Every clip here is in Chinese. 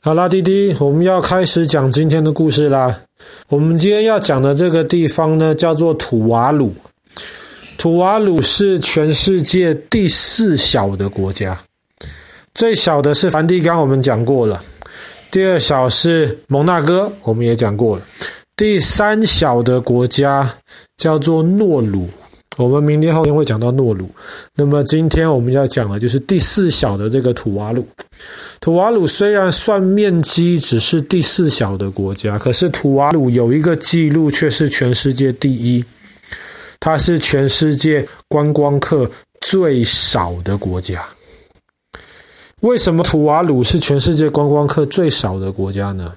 好啦，弟弟，我们要开始讲今天的故事啦。我们今天要讲的这个地方呢，叫做土瓦鲁。土瓦鲁是全世界第四小的国家，最小的是梵蒂冈，我们讲过了。第二小是蒙纳哥，我们也讲过了。第三小的国家叫做诺鲁，我们明天后天会讲到诺鲁。那么今天我们要讲的就是第四小的这个土瓦鲁。土瓦鲁虽然算面积只是第四小的国家，可是土瓦鲁有一个记录却是全世界第一。它是全世界观光客最少的国家。为什么土瓦鲁是全世界观光客最少的国家呢？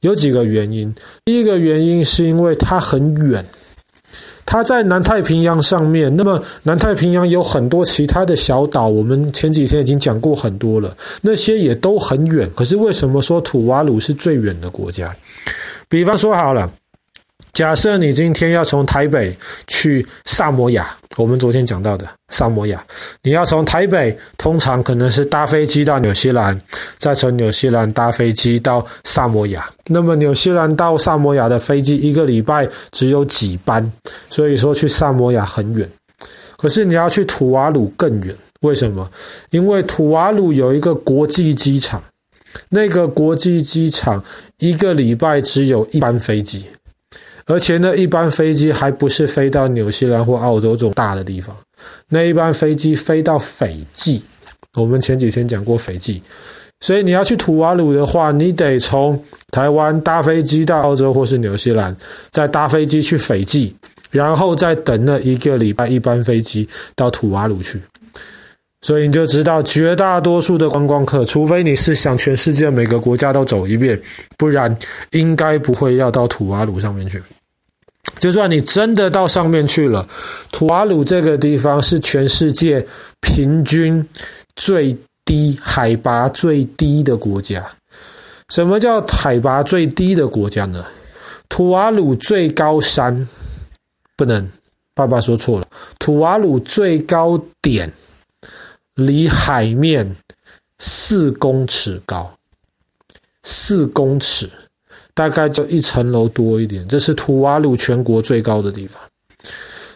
有几个原因。第一个原因是因为它很远，它在南太平洋上面。那么南太平洋有很多其他的小岛，我们前几天已经讲过很多了，那些也都很远。可是为什么说土瓦鲁是最远的国家？比方说好了。假设你今天要从台北去萨摩亚，我们昨天讲到的萨摩亚，你要从台北，通常可能是搭飞机到纽西兰，再从纽西兰搭飞机到萨摩亚。那么纽西兰到萨摩亚的飞机一个礼拜只有几班，所以说去萨摩亚很远。可是你要去土瓦鲁更远，为什么？因为土瓦鲁有一个国际机场，那个国际机场一个礼拜只有一班飞机。而且呢，一般飞机还不是飞到纽西兰或澳洲这种大的地方，那一般飞机飞到斐济。我们前几天讲过斐济，所以你要去土瓦鲁的话，你得从台湾搭飞机到澳洲或是纽西兰，再搭飞机去斐济，然后再等那一个礼拜一班飞机到土瓦鲁去。所以你就知道，绝大多数的观光客，除非你是想全世界每个国家都走一遍，不然应该不会要到土瓦鲁上面去。就算你真的到上面去了，土瓦鲁这个地方是全世界平均最低海拔最低的国家。什么叫海拔最低的国家呢？土瓦鲁最高山，不能，爸爸说错了，土瓦鲁最高点。离海面四公尺高，四公尺，大概就一层楼多一点。这是土瓦鲁全国最高的地方。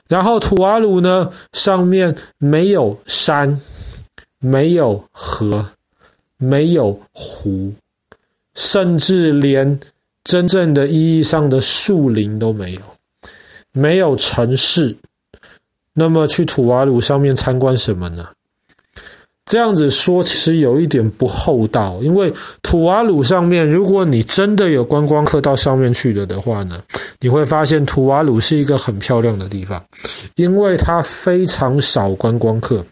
然后土瓦鲁呢，上面没有山，没有河，没有湖，甚至连真正的意义上的树林都没有，没有城市。那么去土瓦鲁上面参观什么呢？这样子说其实有一点不厚道，因为土瓦鲁上面，如果你真的有观光客到上面去了的话呢，你会发现土瓦鲁是一个很漂亮的地方，因为它非常少观光客，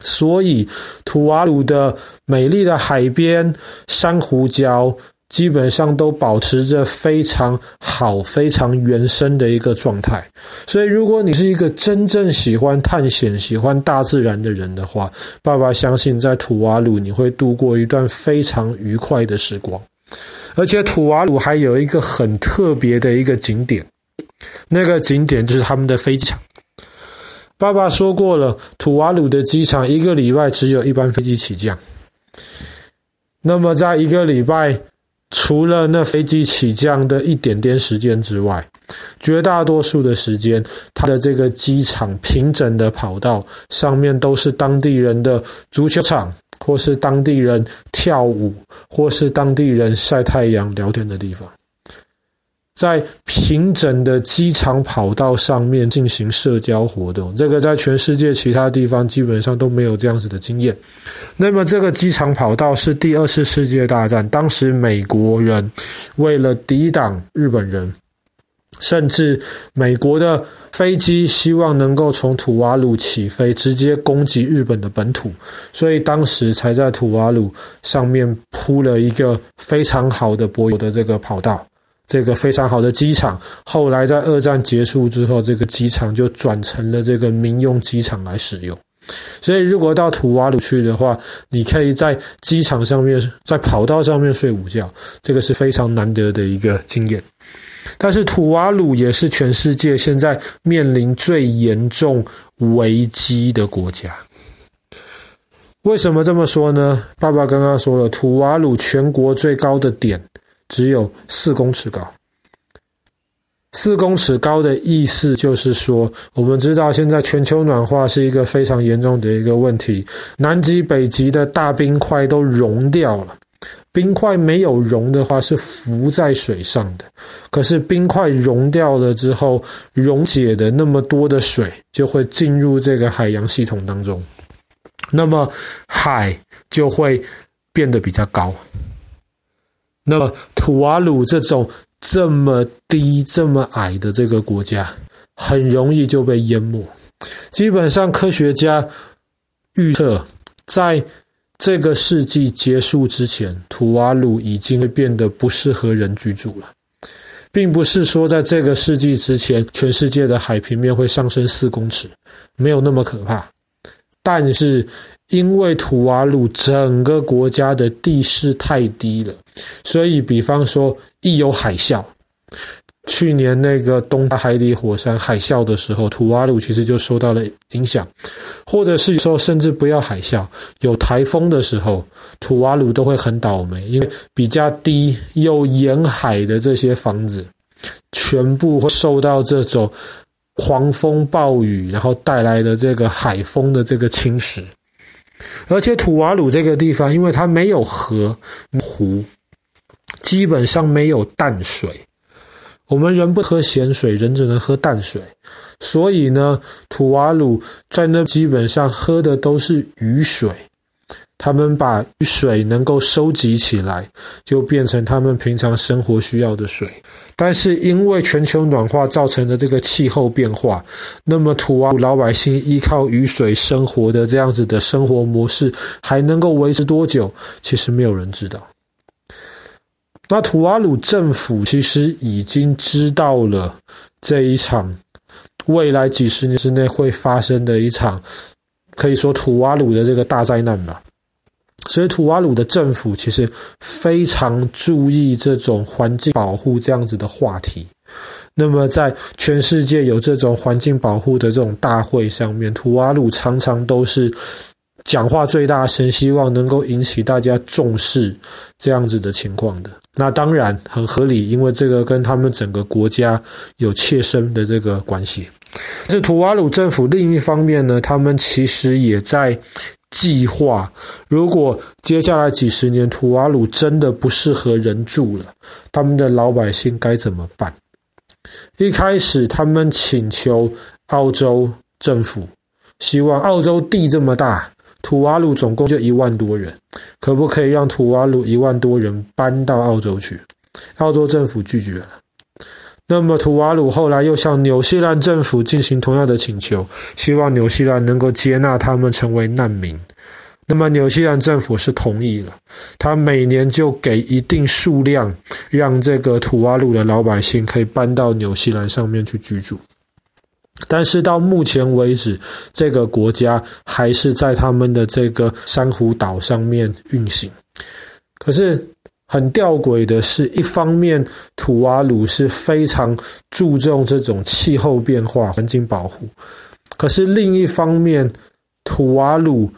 所以土瓦鲁的美丽的海边、珊瑚礁。基本上都保持着非常好、非常原生的一个状态。所以，如果你是一个真正喜欢探险、喜欢大自然的人的话，爸爸相信在土瓦鲁你会度过一段非常愉快的时光。而且，土瓦鲁还有一个很特别的一个景点，那个景点就是他们的飞机场。爸爸说过了，土瓦鲁的机场一个礼拜只有一班飞机起降。那么，在一个礼拜。除了那飞机起降的一点点时间之外，绝大多数的时间，它的这个机场平整的跑道上面都是当地人的足球场，或是当地人跳舞，或是当地人晒太阳聊天的地方。在平整的机场跑道上面进行社交活动，这个在全世界其他地方基本上都没有这样子的经验。那么，这个机场跑道是第二次世界大战，当时美国人为了抵挡日本人，甚至美国的飞机希望能够从土瓦鲁起飞，直接攻击日本的本土，所以当时才在土瓦鲁上面铺了一个非常好的柏油的这个跑道。这个非常好的机场，后来在二战结束之后，这个机场就转成了这个民用机场来使用。所以，如果到土瓦鲁去的话，你可以在机场上面，在跑道上面睡午觉，这个是非常难得的一个经验。但是，土瓦鲁也是全世界现在面临最严重危机的国家。为什么这么说呢？爸爸刚刚说了，土瓦鲁全国最高的点只有四公尺高。四公尺高的意思就是说，我们知道现在全球暖化是一个非常严重的一个问题，南极、北极的大冰块都融掉了。冰块没有融的话是浮在水上的，可是冰块融掉了之后，溶解的那么多的水就会进入这个海洋系统当中，那么海就会变得比较高。那么吐瓦鲁这种。这么低、这么矮的这个国家，很容易就被淹没。基本上，科学家预测，在这个世纪结束之前，吐瓦鲁已经变得不适合人居住了。并不是说在这个世纪之前，全世界的海平面会上升四公尺，没有那么可怕。但是，因为吐瓦鲁整个国家的地势太低了，所以，比方说，一有海啸，去年那个东大海底火山海啸的时候，吐瓦鲁其实就受到了影响，或者是说，甚至不要海啸，有台风的时候，吐瓦鲁都会很倒霉，因为比较低又沿海的这些房子，全部会受到这种狂风暴雨，然后带来的这个海风的这个侵蚀。而且土瓦鲁这个地方，因为它没有河湖，基本上没有淡水。我们人不喝咸水，人只能喝淡水。所以呢，土瓦鲁在那基本上喝的都是雨水。他们把雨水能够收集起来，就变成他们平常生活需要的水。但是因为全球暖化造成的这个气候变化，那么土瓦鲁老百姓依靠雨水生活的这样子的生活模式还能够维持多久？其实没有人知道。那土瓦鲁政府其实已经知道了这一场未来几十年之内会发生的一场，可以说土瓦鲁的这个大灾难吧。所以，吐瓦鲁的政府其实非常注意这种环境保护这样子的话题。那么，在全世界有这种环境保护的这种大会上面，吐瓦鲁常常都是讲话最大声，希望能够引起大家重视这样子的情况的。那当然很合理，因为这个跟他们整个国家有切身的这个关系。这吐瓦鲁政府另一方面呢，他们其实也在。计划，如果接下来几十年吐瓦鲁真的不适合人住了，他们的老百姓该怎么办？一开始他们请求澳洲政府，希望澳洲地这么大，吐瓦鲁总共就一万多人，可不可以让吐瓦鲁一万多人搬到澳洲去？澳洲政府拒绝了。那么，吐瓦鲁后来又向纽西兰政府进行同样的请求，希望纽西兰能够接纳他们成为难民。那么，纽西兰政府是同意了，他每年就给一定数量，让这个土瓦鲁的老百姓可以搬到纽西兰上面去居住。但是到目前为止，这个国家还是在他们的这个珊瑚岛上面运行。可是，很吊诡的是，一方面土瓦鲁是非常注重这种气候变化、环境保护，可是另一方面，土瓦鲁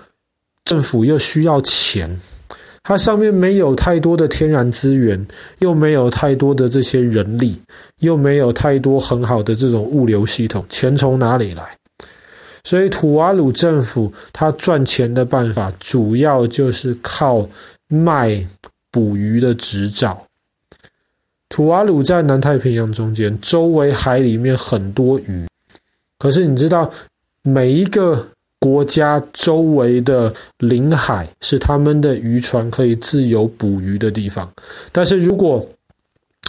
政府又需要钱，它上面没有太多的天然资源，又没有太多的这些人力，又没有太多很好的这种物流系统，钱从哪里来？所以土瓦鲁政府它赚钱的办法，主要就是靠卖。捕鱼的执照，土瓦鲁在南太平洋中间，周围海里面很多鱼。可是你知道，每一个国家周围的领海是他们的渔船可以自由捕鱼的地方。但是如果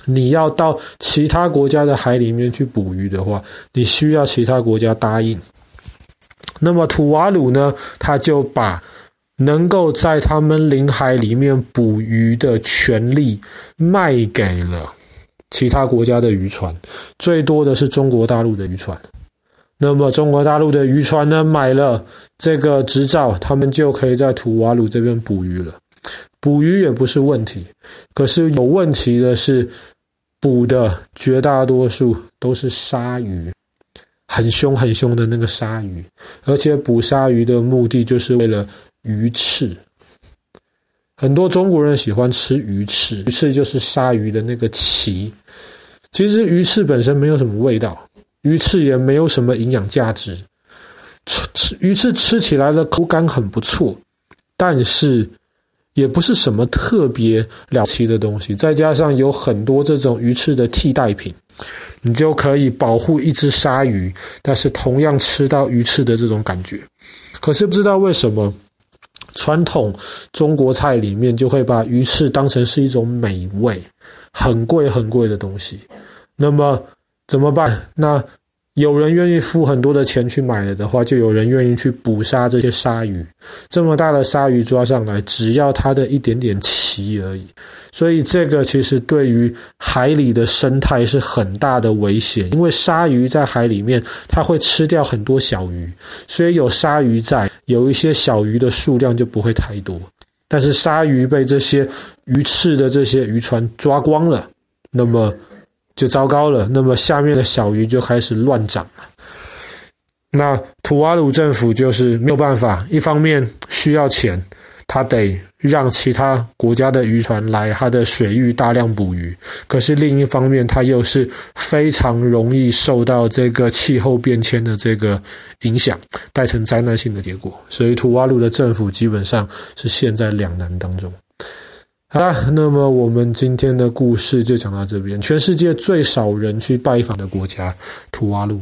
你要到其他国家的海里面去捕鱼的话，你需要其他国家答应。那么土瓦鲁呢，他就把。能够在他们领海里面捕鱼的权利卖给了其他国家的渔船，最多的是中国大陆的渔船。那么中国大陆的渔船呢，买了这个执照，他们就可以在土瓦鲁这边捕鱼了。捕鱼也不是问题，可是有问题的是，捕的绝大多数都是鲨鱼，很凶很凶的那个鲨鱼，而且捕鲨鱼的目的就是为了。鱼翅。很多中国人喜欢吃鱼翅，鱼翅就是鲨鱼的那个鳍。其实鱼翅本身没有什么味道，鱼翅也没有什么营养价值。吃吃鱼翅吃起来的口感很不错，但是也不是什么特别了不起的东西。再加上有很多这种鱼翅的替代品，你就可以保护一只鲨鱼，但是同样吃到鱼翅的这种感觉。可是不知道为什么，传统中国菜里面就会把鱼翅当成是一种美味，很贵很贵的东西。那么怎么办？那有人愿意付很多的钱去买了的话，就有人愿意去捕杀这些鲨鱼。这么大的鲨鱼抓上来，只要它的一点点鳍而已。所以这个其实对于海里的生态是很大的危险，因为鲨鱼在海里面，它会吃掉很多小鱼，所以有鲨鱼在，有一些小鱼的数量就不会太多。但是鲨鱼被这些鱼翅的这些渔船抓光了，那么。就糟糕了，那么下面的小鱼就开始乱长了。那吐瓦鲁政府就是没有办法，一方面需要钱，他得让其他国家的渔船来他的水域大量捕鱼，可是另一方面，他又是非常容易受到这个气候变迁的这个影响，带成灾难性的结果。所以吐瓦鲁的政府基本上是陷在两难当中。好了，那么我们今天的故事就讲到这边。全世界最少人去拜访的国家——吐瓦鲁。